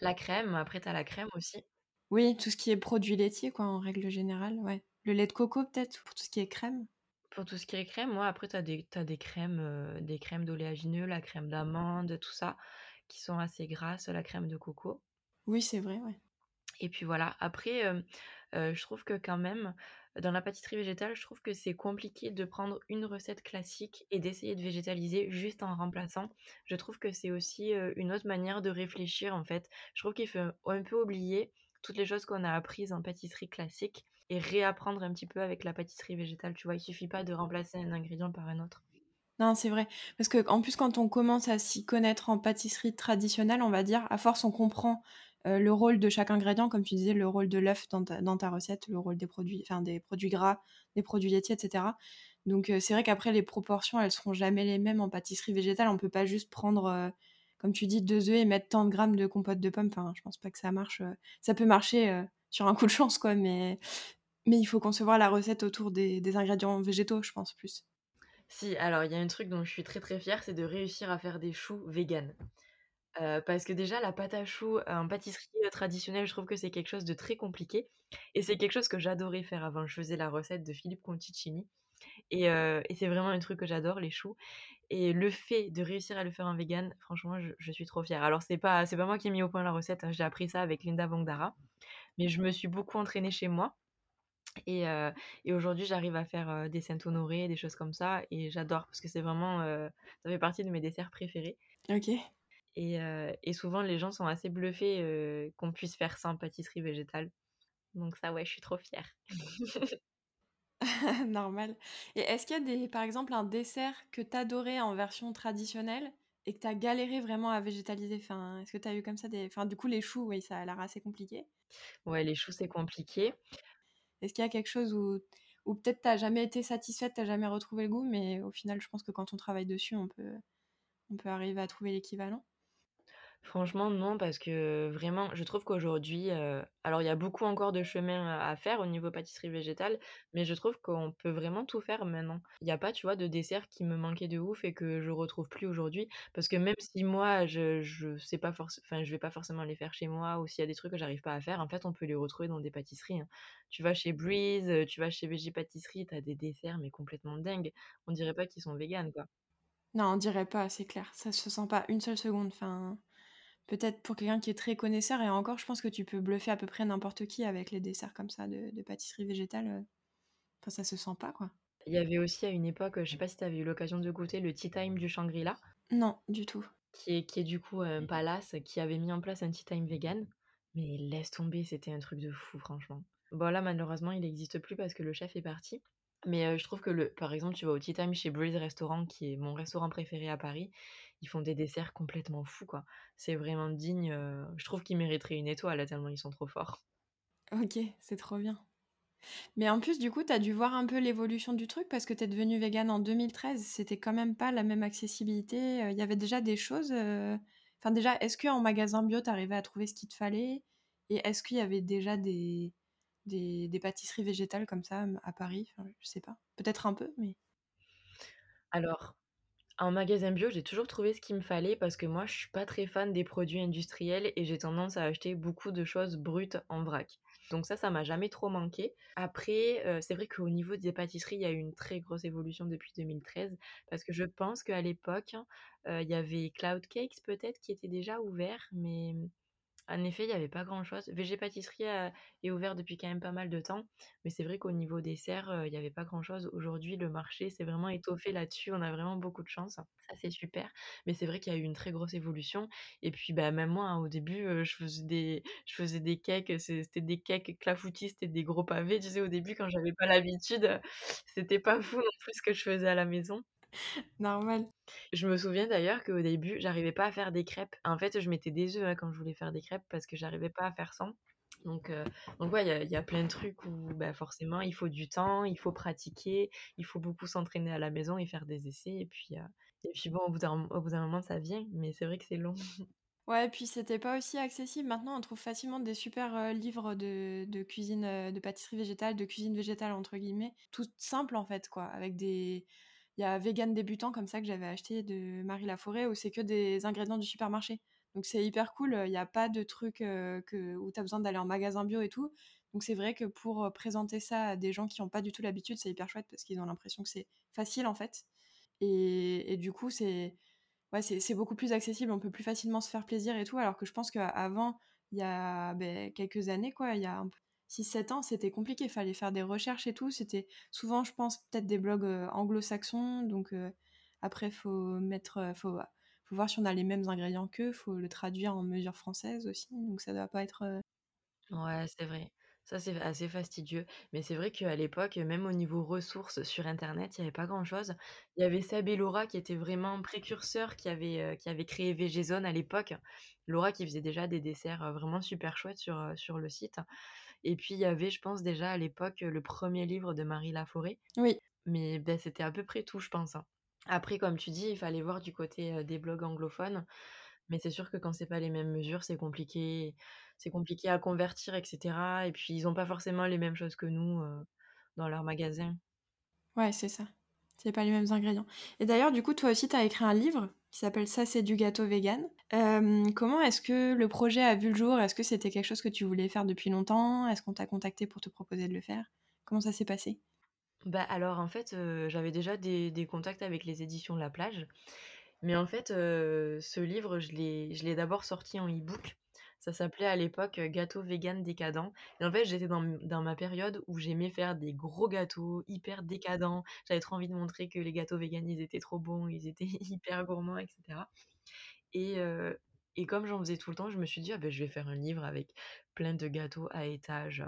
La crème, après tu as la crème aussi. oui, tout ce qui est produits laitiers quoi, en règle générale, ouais. Le lait de coco peut-être pour tout ce qui est crème? Pour tout ce qui est crème, ouais, après tu as des tu as des crèmes, heu, des crèmes d'oléagineux, la crème d'amande, tout ça, qui sont assez grasses, la crème de coco Oui, c'est vrai, ouais. et puis voilà. Après, hem, heu, je trouve que quand même, dans la pâtisserie végétale, je trouve que c'est compliqué de prendre une recette classique et d'essayer de végétaliser juste en remplaçant. Je trouve que c'est aussi, une autre manière de réfléchir, en fait. Je trouve qu'il faut un peu oublier toutes les choses qu'on a apprises en pâtisserie classique et réapprendre un petit peu avec la pâtisserie végétale, tu vois? Il suffit pas de remplacer un ingrédient par un autre. Non, c'est vrai. Parce qu'en plus, quand on commence à s'y connaître en pâtisserie traditionnelle, on va dire, à force, on comprend, heu, le rôle de chaque ingrédient, comme tu disais, le rôle de l'œuf dans ta recette, le rôle des produits enfin des produits gras, des produits laitiers et cetera. Donc heu, c'est vrai qu'après les proportions, elles seront jamais les mêmes en pâtisserie végétale. On peut pas juste prendre, heu, comme tu dis, 2 œufs et mettre tant de grammes de compote de pommes. Enfin, je pense pas que ça marche, ça peut marcher, sur un coup de chance, quoi, mais mais il faut concevoir la recette autour des des ingrédients végétaux, je pense, plus. Si, alors il y a un truc dont je suis très, très fière, c'est de réussir à faire des choux véganes. Parce que déjà la pâte à choux, en pâtisserie, heu, traditionnelle, je trouve que c'est quelque chose de très compliqué et c'est quelque chose que j'adorais faire avant. Je faisais la recette de Philippe Conticini et c'est vraiment un truc que j'adore, les choux et le fait de réussir à le faire en vegan, franchement, je je suis trop fière. Alors c'est pas c'est pas moi qui ai mis au point la recette, hein, j'ai appris ça avec Linda Vangdara, mais je me suis beaucoup entraînée chez moi Et et aujourd'hui, j'arrive à faire, des Saint-Honoré, des choses comme ça et j'adore parce que c'est vraiment, ça fait partie de mes desserts préférés OK. Et souvent les gens sont assez bluffés, qu'on puisse faire ça en pâtisserie végétale. Donc ça, ouais, je suis trop fière. Normal. Et est-ce qu'il y a des par exemple, un dessert que tu adorais en version traditionnelle et que tu as galéré vraiment à végétaliser? Enfin, est-ce que tu as eu comme ça des enfin, du coup, les choux, oui, ça a l'air assez compliqué. Ouais, les choux, c'est compliqué. Est-ce qu'il y a quelque chose où où peut-être tu as jamais été satisfaite, tu as jamais retrouvé le goût, mais au final, je pense que quand on travaille dessus, on peut on peut arriver à trouver l'équivalent? Franchement, non, parce que vraiment, je trouve qu'aujourd'hui, heu, alors il y a beaucoup encore de chemin à faire au niveau pâtisserie végétale, mais je trouve qu'on peut vraiment tout faire maintenant. Il y a pas, tu vois, de dessert qui me manquait de ouf et que je retrouve plus aujourd'hui. Parce que même si moi, je je sais pas forcé enfin, je vais pas forcément les faire chez moi ou s'il y a des trucs que j'arrive pas à faire, en fait, on peut les retrouver dans des pâtisseries, hein. Tu vas chez Breeze, heu, tu vas chez Végépâtisserie, tu as des desserts, mais complètement dingues. On dirait pas qu'ils sont véganes, quoi. Non, on dirait pas, c'est clair. Ça se sent pas une seule seconde. Enfin, peut-être pour quelqu'un qui est très connaisseur et encore, je pense que tu peux bluffer à peu près n'importe qui avec les desserts comme ça de de pâtisserie végétale, heu, enfin, ça se sent pas, quoi. Il y avait aussi à une époque, je sais pas si tu avais eu l'occasion de goûter le Tea Time du Shangri-La? Non, du tout. Qui est qui est du coup un palace qui avait mis en place un tea time vegan, mais laisse tomber, c'était un truc de fou franchement. Bon là malheureusement il existe plus parce que le chef est parti, mais je trouve que le par exemple tu vas au tea time chez Breeze Restaurant qui est mon restaurant préféré à Paris, ils font des desserts complètement fous quoi. C'est vraiment digne, je trouve qu'ils mériteraient une étoile, tellement ils sont trop forts. OK, c'est trop bien. Mais en plus, du coup, tu as dû voir un peu l'évolution du truc parce que tu es devenue végane en 2013. C'était quand même pas la même accessibilité, il y avait déjà des choses, enfin déjà, est-ce qu'en magasin bio, tu arrivais à trouver ce qu'il te fallait? Et est-ce qu'il y avait déjà des des pâtisseries végétales comme ça, à Paris? Je sais pas. Peut-être un peu, mais Alors En magasin bio, j'ai toujours trouvé ce qu'il me fallait parce que moi, je suis pas très fan des produits industriels et j'ai tendance à acheter beaucoup de choses brutes en vrac. Donc ça, ça m'a jamais trop manqué. Après, heu, c'est vrai qu'au niveau des pâtisseries, il y a eu une très grosse évolution depuis 2013 parce que je pense qu'à l'époque, heu, il y avait Cloud Cakes peut-être qui était déjà ouvert, mais en effet, il y avait pas grand-chose. VG Pâtisserie, est ouvert depuis quand même pas mal de temps, mais c'est vrai qu'au niveau dessert, heu, il y avait pas grand-chose. Aujourd'hui, le marché s'est vraiment étoffé là-dessus, on a vraiment beaucoup de chance. Ça, c'est super, mais c'est vrai qu'il y a eu une très grosse évolution et puis, bah, même moi, hein, au début, heu, je faisais des je faisais des cakes, c'est c'était des cakes clafoutis, c'était des gros pavés, tu sais, au début, quand j'avais pas l'habitude, c'était pas fou non plus ce que je faisais à la maison. normal. Je me souviens d'ailleurs qu'au début, j'arrivais pas à faire des crêpes. En fait, je mettais des œufs, hein, quand je voulais faire des crêpes parce que j'arrivais pas à faire sans. Donc, heu, donc ouais, il y a plein de trucs où, bah, forcément, il faut du temps, il faut pratiquer, il faut beaucoup s'entraîner à la maison et faire des essais et puis, heu et puis bon, au bout d'un moment, ça vient, mais c'est vrai que c'est long. Ouais, puis c'était pas aussi accessible. Maintenant, on trouve facilement des super, heu, livres de de cuisine, heu, de pâtisserie végétale, de «cuisine végétale» entre guillemets, toutes simples en fait quoi, avec des il y a Vegan débutant comme ça que j'avais acheté de Marie Laforêt où c'est que des ingrédients du supermarché. Donc c'est hyper cool, il y a pas de trucs, heu, que où tu as besoin d'aller en magasin bio et tout. Donc c'est vrai que pour, heu, présenter ça à des gens qui ont pas du tout l'habitude, c'est hyper chouette parce qu'ils ont l'impression que c'est facile en fait et et du coup c'est Ouais, beaucoup plus accessible, on peut plus facilement se faire plaisir et tout, alors que je pense qu'avant, il y a, beh, quelques années, quoi, il y a un p 6-7 ans, c'était compliqué. Il fallait faire des recherches et tout. C'était souvent, je pense, peut-être des blogs, heu, anglo-saxons, donc heu, après faut mettre, heu, faut faut voir si on a les mêmes ingrédients qu'eux, faut le traduire en mesures françaises aussi, donc ça doit pas être, Ouais, c'est vrai. Ça, c'est assez fastidieux. Mais c'est vrai qu'à l'époque, même au niveau ressources sur internet, il y avait pas grand-chose. Il y avait Seb et Laura qui étaient vraiment précurseurs, qui avaient, heu, qui avaient créé VGZone à l'époque. Laura qui faisait déjà des desserts, heu, vraiment super chouettes sur, heu, sur le site. Et puis il y avait, je pense déjà à l'époque, le premier livre de Marie Laforêt. oui, Mais bah, c'était à peu près tout, je pense, hein. Après, comme tu dis, il fallait voir du côté, des blogs anglophones. Mais c'est sûr que quand c'est pas les mêmes mesures, c'est compliqué c'est compliqué à convertir et cetera et puis ils ont pas forcément les mêmes choses que nous, dans leurs magasins. ouais, c'est ça. C'est pas les mêmes ingrédients et d'ailleurs, du coup, toi aussi, tu as écrit un livre qui s'appelle «Ça, c'est du gâteau végan». Hem, comment est-ce que le projet a vu le jour? Est-ce que c'était quelque chose que tu voulais faire depuis longtemps? Est-ce qu'on t'a contacté pour te proposer de le faire? Comment ça s'est passé? Bah, alors en fait, j'avais déjà des des contacts avec les éditions La Plage, mais en fait, ce livre, je l'ai d'abord sorti en e-book. Ça s'appelait à l'époque, gâteau végan décadent et en fait, j'étais dans ma période où j'aimais faire des gros gâteaux hyper décadents. J'avais trop envie de montrer que les gâteaux véganes, ils étaient trop bons, ils étaient hyper gourmands et cetera et et comme j'en faisais tout le temps, je me suis dit: «Ah beh, je vais faire un livre avec plein de gâteaux à étages».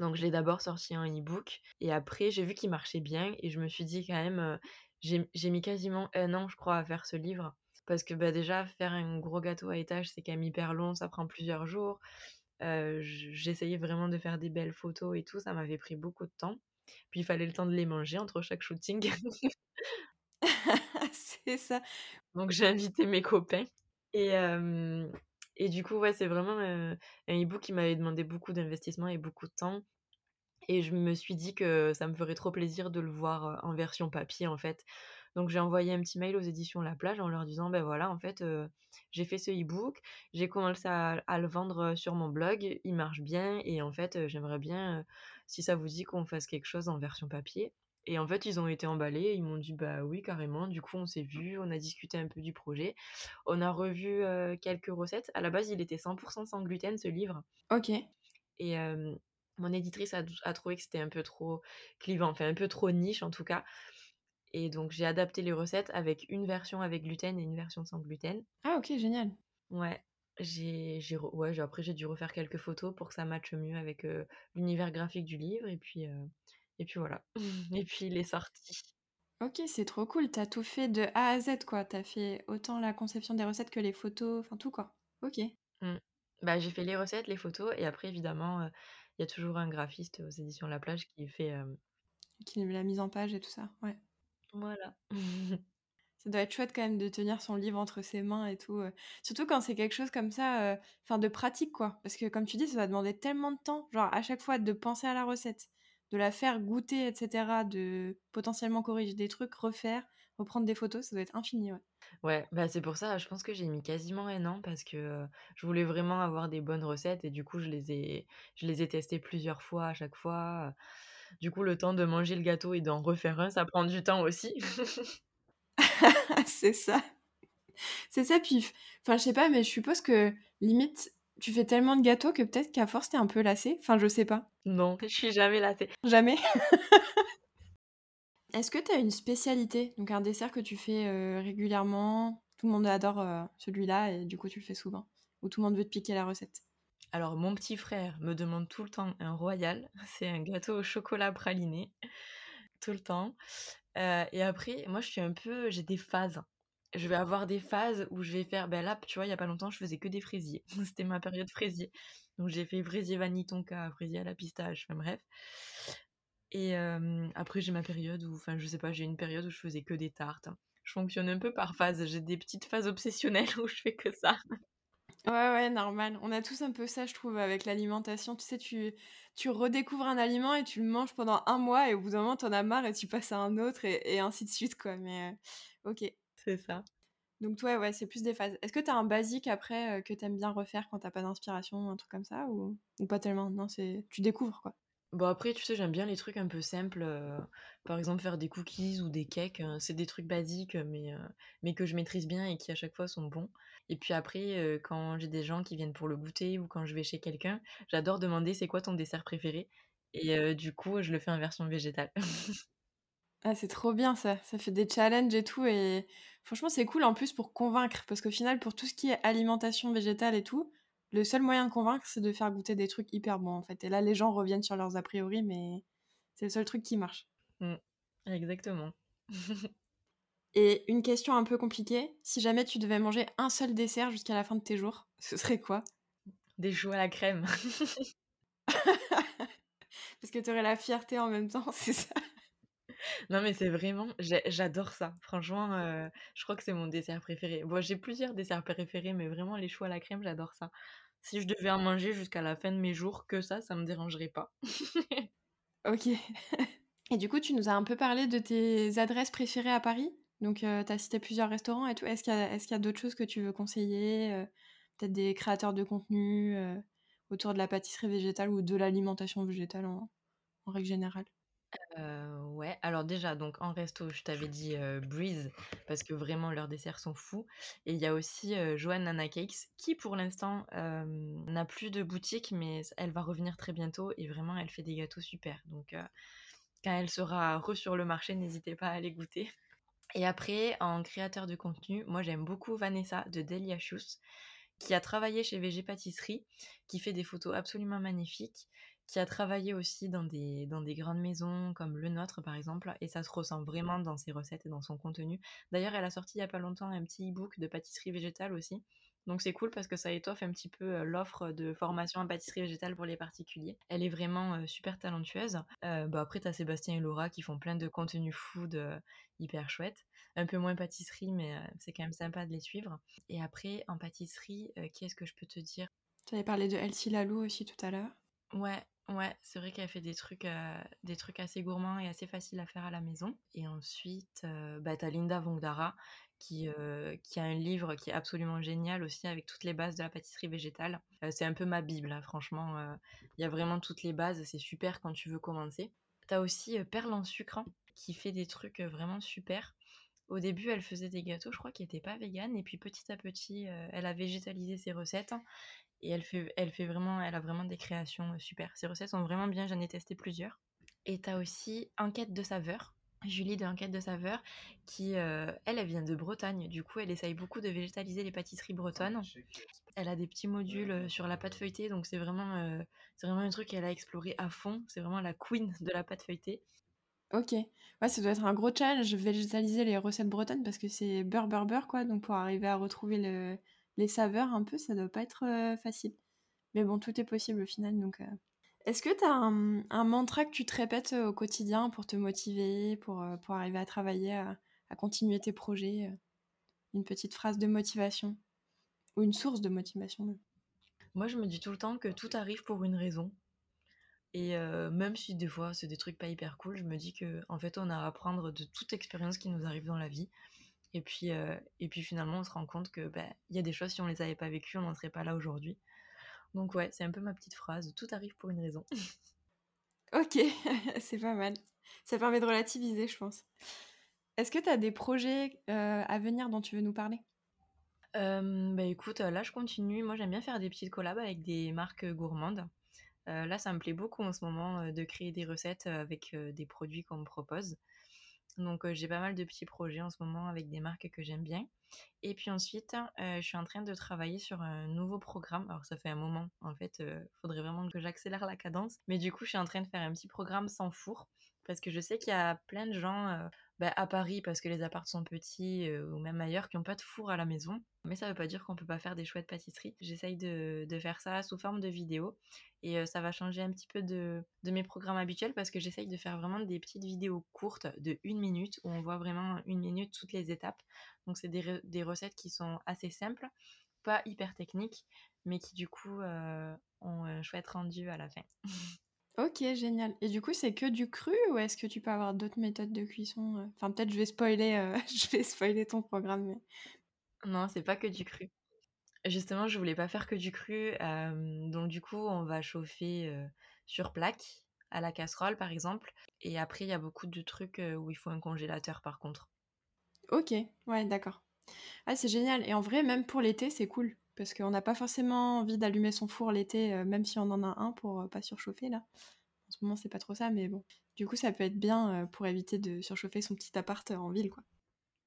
Donc je l'ai d'abord sorti en e-book et après j'ai vu qu'il marchait bien et je me suis dit quand même, j'ai mis quasiment un an, je crois, à faire ce livre parce que, bah, déjà faire un gros gâteau à étages, c'est quand même hyper long, ça prend plusieurs jours. J'essayais vraiment de faire des belles photos et tout, ça m'avait pris beaucoup de temps. Puis il fallait le temps de les manger entre chaque shooting. C'est ça. Donc j'ai invité mes copains et et du coup, ouais, c'est vraiment, un e-book qui m'avait demandé beaucoup d'investissement et beaucoup de temps et je me suis dit que ça me ferait trop plaisir de le voir, en version papier, en fait. Donc j'ai envoyé un petit mail aux éditions La Plage en leur disant: «Beh, voilà, en fait, j'ai fait ce e-book, j'ai commencé à à le vendre, sur mon blog, il marche bien et en fait, j'aimerais bien, si ça vous dit qu'on fasse quelque chose en version papier» et en fait, ils ont été emballés, ils m'ont dit: «Bah, oui, carrément». Du coup, on s'est vus, on a discuté un peu du projet, on a revu, quelques recettes. À la base, il était 100% sans gluten, ce livre OK. et mon éditrice a a trouvé que c'était un peu trop clivant, enfin un peu trop niche en tout cas et donc j'ai adapté les recettes avec une version avec gluten et une version sans gluten. Ah OK, génial. Ouais, j'ai j'ai re ouais, j'ai après j'ai dû refaire quelques photos pour que ça matche mieux avec, l'univers graphique du livre et puis, et puis voilà et puis il est sorti. OK, c'est trop cool, tu as tout fait de A à Z, quoi. Tu as fait autant la conception des recettes que les photos, enfin tout, quoi. OK. Mmh. Bah, j'ai fait les recettes, les photos et après évidemment, il y a toujours un graphiste aux éditions La Plage qui fait, Qui la mise en page et tout ça, ouais. voilà. Ça doit être chouette quand même de tenir son livre entre ses mains et tout, surtout quand c'est quelque chose comme ça, enfin de pratique quoi. Parce que comme tu dis, ça va demander tellement de temps, genre à chaque fois de penser à la recette, de la faire goûter et cetera, de potentiellement corriger des trucs, refaire, reprendre des photos, ça doit être infini, ouais. Ouais, bah, c'est pour ça, je pense que j'ai mis quasiment un an parce que, je voulais vraiment avoir des bonnes recettes et du coup, je les ai je les ai testées plusieurs fois à chaque fois, du coup, le temps de manger le gâteau et d'en refaire un, ça prend du temps aussi. C'est ça. C'est ça, puis enfin je sais pas, mais je suppose que limite, tu fais tellement de gâteaux que peut-être qu'à force tu es un peu lassée? Enfin, je sais pas. Non, je suis jamais lassée. Jamais? Est-ce que tu as une spécialité? Donc un dessert que tu fais, heu, régulièrement? Tout le monde adore, heu, celui-là et du coup tu le fais souvent? Ou tout le monde veut te piquer la recette? Alors mon petit frère me demande tout le temps un royal, c'est un gâteau au chocolat praliné, tout le temps, heu et après moi je suis un peu j'ai des phases. Je vais avoir des phases où je vais faire bah, là, tu vois, il y a pas longtemps, je faisais que des fraisiers. C'était ma période fraisier. Donc j'ai fait fraisier vanille tonka, fraisier à la pistache, enfin bref et après j'ai ma période où enfin je sais pas, j'ai une période où je faisais que des tartes. Je fonctionne un peu par phase, j'ai des petites phases obsessionnelles où je fais que ça. Ouais, ouais, normal. On a tous un peu ça, je trouve, avec l'alimentation. Tu sais, tu tu redécouvres un aliment et tu le manges pendant un mois et au bout d'un moment, tu en as marre et tu passes à un autre et et ainsi de suite, quoi, mais OK. C'est ça. Donc toi, ouais, c'est plus des phases. Est-ce que tu as un basique après, que tu aimes bien refaire quand tu as pas d'inspiration, un truc comme ça ou ou pas tellement? Non, c'est tu découvres, quoi? Bon après, tu sais, j'aime bien les trucs un peu simples, heu, par exemple faire des cookies ou des cakes, heu, c'est des trucs basiques, mais heu, mais que je maîtrise bien et qui à chaque fois sont bons et puis après, heu, quand j'ai des gens qui viennent pour le goûter ou quand je vais chez quelqu'un, j'adore demander: «C'est quoi ton dessert préféré?» et du coup, je le fais en version végétale. Ah, c'est trop bien ça, ça fait des challenges et tout et franchement, c'est cool en plus pour convaincre parce qu'au final, pour tout ce qui est alimentation végétale et tout, le seul moyen de convaincre, c'est de faire goûter des trucs hyper bons, en fait et là, les gens reviennent sur leurs a priori mais c'est le seul truc qui marche. Mmh, exactement. Et une question un peu compliquée, si jamais tu devais manger un seul dessert jusqu'à la fin de tes jours, ce serait quoi? Des choux à la crème. Parce que tu aurais la fierté en même temps, c'est ça? Non, mais c'est vraiment j'adore ça. Franchement, heu, je crois que c'est mon dessert préféré. Bon, j'ai plusieurs desserts préférés, mais vraiment les choux à la crème, j'adore ça. Si je devais en manger jusqu'à la fin de mes jours, que ça, ça me dérangerait pas. OK. Et du coup, tu nous as un peu parlé de tes adresses préférées à Paris? Donc, heu, tu as cité plusieurs restaurants et tout. Est-ce qu'il y a d'autres choses que tu veux conseiller, heu, peut-être des créateurs de contenu, heu, autour de la pâtisserie végétale ou de l'alimentation végétale en règle générale? Ouais, alors déjà, donc en resto, je t'avais dit, Breeze parce que vraiment leurs desserts sont fous et il y a aussi, Joanne Nana Cakes qui pour l'instant, n'a plus de boutique mais elle va revenir très bientôt et vraiment elle fait des gâteaux super. Donc quand elle sera re sur le marché, n'hésitez pas à aller goûter. Et après en créateur de contenu, moi j'aime beaucoup Vanessa de Delicious qui a travaillé chez VG Pâtisserie, qui fait des photos absolument magnifiques, qui a travaillé aussi dans des, dans des grandes maisons comme le nôtre par exemple, et ça se ressent vraiment dans ses recettes et dans son contenu. D'ailleurs, elle a sorti il y a pas longtemps un petit e-book de pâtisserie végétale aussi. Donc c'est cool parce que ça étoffe un petit peu euh, l'offre de formation en pâtisserie végétale pour les particuliers. Elle est vraiment super talentueuse. Euh, bah après, tu as Sébastien et Laura qui font plein de contenus food hyper chouettes. Un peu moins pâtisserie, mais c'est quand même sympa de les suivre. Et après, en pâtisserie, euh, qu'est-ce que je peux te dire? Tu avais parlé de Elsie Lalou aussi tout à l'heure. Ouais, ouais, c'est vrai qu'elle fait des trucs, euh, des trucs assez gourmands et assez faciles à faire à la maison. Et ensuite, euh, bah, t'as Linda Vongdara qui, euh, qui a un livre qui est absolument génial aussi avec toutes les bases de la pâtisserie végétale. C'est un peu ma bible, hein, franchement. Il y a vraiment toutes les bases, c'est super quand tu veux commencer. T'as aussi Perle en sucre qui fait des trucs vraiment super. Au début, elle faisait des gâteaux, je crois, qui n'étaient pas véganes. Et puis petit à petit, euh, elle a végétalisé ses recettes. Et elle fait, elle fait vraiment, elle a vraiment des créations euh, super. Ses recettes sont vraiment bien, j'en ai testé plusieurs. Et t'as aussi Enquête de saveur. Julie de Enquête de saveur, qui, euh, elle, elle vient de Bretagne. Du coup, elle essaye beaucoup de végétaliser les pâtisseries bretonnes. Elle a des petits modules euh, sur la pâte feuilletée, donc c'est vraiment, euh, c'est vraiment un truc qu'elle a exploré à fond. C'est vraiment la queen de la pâte feuilletée. Ok. Ouais, ça doit être un gros challenge, végétaliser les recettes bretonnes parce que c'est beurre, beurre, beurre, quoi. Donc pour arriver à retrouver le- les saveurs un peu, ça doit pas être facile. Mais bon, tout est possible au final, donc... Est-ce que tu as un, un mantra que tu te répètes au quotidien pour te motiver, pour, pour arriver à travailler, à, continuer tes projets Une petite phrase de motivation? Ou une source de motivation. Moi, je me dis tout le temps que tout arrive pour une raison. Et même si des fois c'est des trucs pas hyper cool, je me dis que en fait on a à apprendre de toute expérience qui nous arrive dans la vie. Et puis, euh, et puis finalement on se rend compte que bah, il y a des choses si on les avait pas vécues, on n'en serait pas là aujourd'hui. Donc ouais, c'est un peu ma petite phrase. Tout arrive pour une raison. Ok, c'est pas mal. Ça permet de relativiser, je pense. Est-ce que tu as des projets euh, à venir dont tu veux nous parler? Euh, bah écoute, là je continue. Moi j'aime bien faire des petites collabs avec des marques gourmandes. Euh, là ça me plaît beaucoup en ce moment de créer des recettes avec des produits qu'on me propose. Donc j'ai pas mal de petits projets en ce moment avec des marques que j'aime bien. Et puis ensuite, je suis en train de travailler sur un nouveau programme. Alors ça fait un moment, en fait, euh, faudrait vraiment que j'accélère la cadence. Mais du coup, je suis en train de faire un petit programme sans four parce que je sais qu'il y a plein de gens euh, bah, à Paris parce que les apparts sont petits euh, ou même ailleurs qui n'ont pas de four à la maison. Mais ça veut pas dire qu'on peut pas faire des chouettes pâtisseries. J'essaye de, faire ça sous forme de vidéo et euh, ça va changer un petit peu de, mes programmes habituels parce que j'essaye de faire vraiment des petites vidéos courtes de une minute où on voit vraiment une minute toutes les étapes. Donc c'est des, re- des recettes qui sont assez simples, pas hyper techniques, mais qui du coup ont un chouette rendu à la fin. Ok, génial. Et du coup, c'est que du cru ou est-ce que tu peux avoir d'autres méthodes de cuisson euh? Enfin, peut-être je vais spoiler, euh, je vais spoiler ton programme. Mais... Non, c'est pas que du cru. Justement, je voulais pas faire que du cru, euh, donc du coup, on va chauffer euh, sur plaque à la casserole par exemple. Et après, il y a beaucoup de trucs où il faut un congélateur par contre. Ok, ouais, d'accord. Ah, c'est génial. Et en vrai, même pour l'été, c'est cool. Parce qu'on n'a pas forcément envie d'allumer son four l'été, euh, même si on en a un pour euh, pas surchauffer là. En ce moment, c'est pas trop ça, mais bon. Du coup, ça peut être bien euh, pour éviter de surchauffer son petit appart en ville, quoi.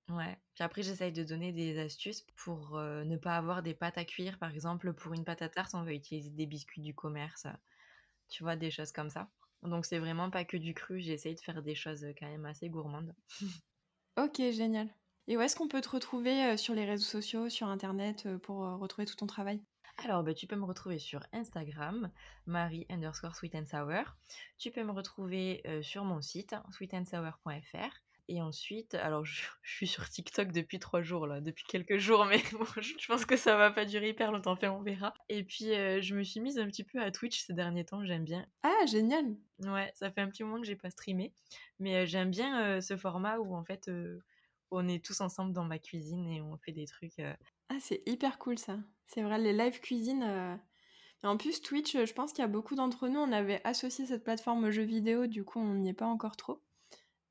Ouais. Puis après, j'essaye de donner des astuces pour ne pas avoir des pâtes à cuire. Par exemple, pour une pâte à tarte, on va utiliser des biscuits du commerce. Tu vois, des choses comme ça. Donc c'est vraiment pas que du cru, j'essaye de faire des choses quand même assez gourmandes. Ok, génial. Et où est-ce qu'on peut te retrouver euh, sur les réseaux sociaux, sur Internet, euh, pour euh, retrouver tout ton travail? Alors, bah, tu peux me retrouver sur Instagram, Marie underscore sweet and sour. Tu peux me retrouver euh, sur mon site, sweetandsour.fr. Et ensuite, alors je, je suis sur TikTok depuis trois jours, là, depuis quelques jours, mais bon, je je pense que ça va pas durer hyper longtemps, enfin, on verra. Et puis, euh, je me suis mise un petit peu à Twitch ces derniers temps, j'aime bien. Ah, génial Ouais, ça fait un petit moment que j'ai pas streamé, mais euh, j'aime bien ce format où en fait on est tous ensemble dans ma cuisine et on fait des trucs. euh, Ah, c'est hyper cool ça. C'est vrai, les live cuisine. euh, en plus, Twitch, je pense qu'il y a beaucoup d'entre nous, on avait associé cette plateforme aux jeux vidéo, du coup, on n'y est pas encore trop.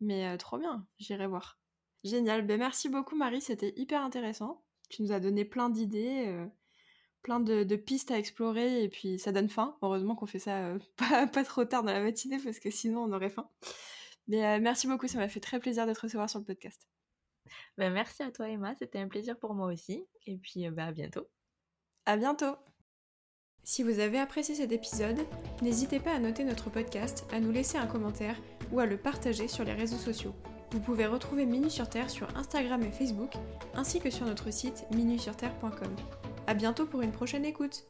Mais euh, trop bien, j'irai voir. Génial, ben merci beaucoup Marie, c'était hyper intéressant. Tu nous as donné plein d'idées, euh, plein de, pistes à explorer, et puis ça donne faim. Heureusement qu'on fait ça euh, pas, trop tard dans la matinée, parce que sinon on aurait faim. Mais merci beaucoup, ça m'a fait très plaisir d'être recevoir sur le podcast. Ben, merci à toi Emma, c'était un plaisir pour moi aussi, et puis ben, à bientôt. À bientôt si vous avez apprécié cet épisode, n'hésitez pas à noter notre podcast, à nous laisser un commentaire ou à le partager sur les réseaux sociaux. Vous pouvez retrouver Minu sur Terre sur Instagram et Facebook, ainsi que sur notre site minusurterre.com. A bientôt pour une prochaine écoute